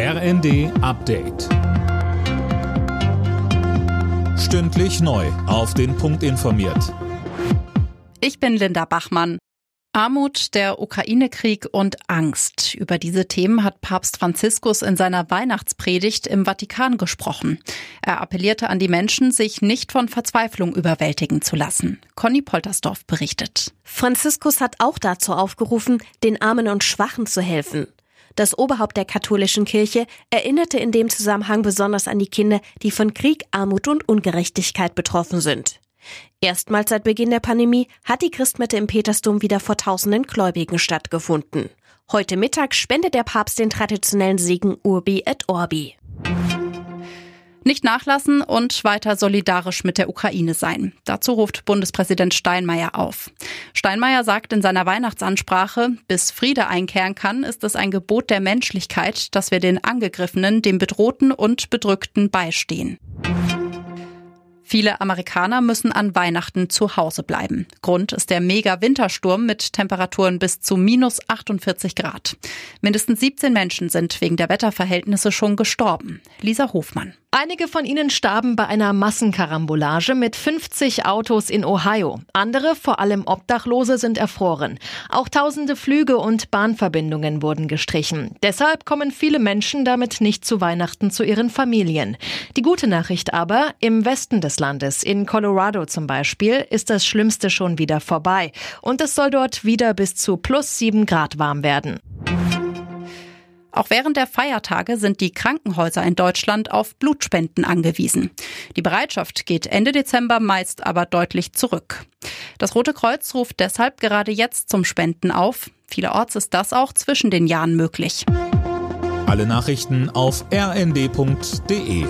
RND Update. Stündlich neu. Auf den Punkt informiert. Ich bin Linda Bachmann. Armut, der Ukraine-Krieg und Angst. Über diese Themen hat Papst Franziskus in seiner Weihnachtspredigt im Vatikan gesprochen. Er appellierte an die Menschen, sich nicht von Verzweiflung überwältigen zu lassen. Conny Poltersdorf berichtet. Franziskus hat auch dazu aufgerufen, den Armen und Schwachen zu helfen. Das Oberhaupt der katholischen Kirche erinnerte in dem Zusammenhang besonders an die Kinder, die von Krieg, Armut und Ungerechtigkeit betroffen sind. Erstmals seit Beginn der Pandemie hat die Christmette im Petersdom wieder vor tausenden Gläubigen stattgefunden. Heute Mittag spendet der Papst den traditionellen Segen Urbi et Orbi. Nicht nachlassen und weiter solidarisch mit der Ukraine sein. Dazu ruft Bundespräsident Steinmeier auf. Steinmeier sagt in seiner Weihnachtsansprache, bis Friede einkehren kann, ist es ein Gebot der Menschlichkeit, dass wir den Angegriffenen, dem Bedrohten und Bedrückten beistehen. Viele Amerikaner müssen an Weihnachten zu Hause bleiben. Grund ist der Mega-Wintersturm mit Temperaturen bis zu minus 48 Grad. Mindestens 17 Menschen sind wegen der Wetterverhältnisse schon gestorben. Lisa Hofmann. Einige von ihnen starben bei einer Massenkarambolage mit 50 Autos in Ohio. Andere, vor allem Obdachlose, sind erfroren. Auch tausende Flüge und Bahnverbindungen wurden gestrichen. Deshalb kommen viele Menschen damit nicht zu Weihnachten zu ihren Familien. Die gute Nachricht aber, im Westen des Landes, in Colorado zum Beispiel, ist das Schlimmste schon wieder vorbei. Und es soll dort wieder bis zu plus sieben Grad warm werden. Auch während der Feiertage sind die Krankenhäuser in Deutschland auf Blutspenden angewiesen. Die Bereitschaft geht Ende Dezember meist aber deutlich zurück. Das Rote Kreuz ruft deshalb gerade jetzt zum Spenden auf. Vielerorts ist das auch zwischen den Jahren möglich. Alle Nachrichten auf rnd.de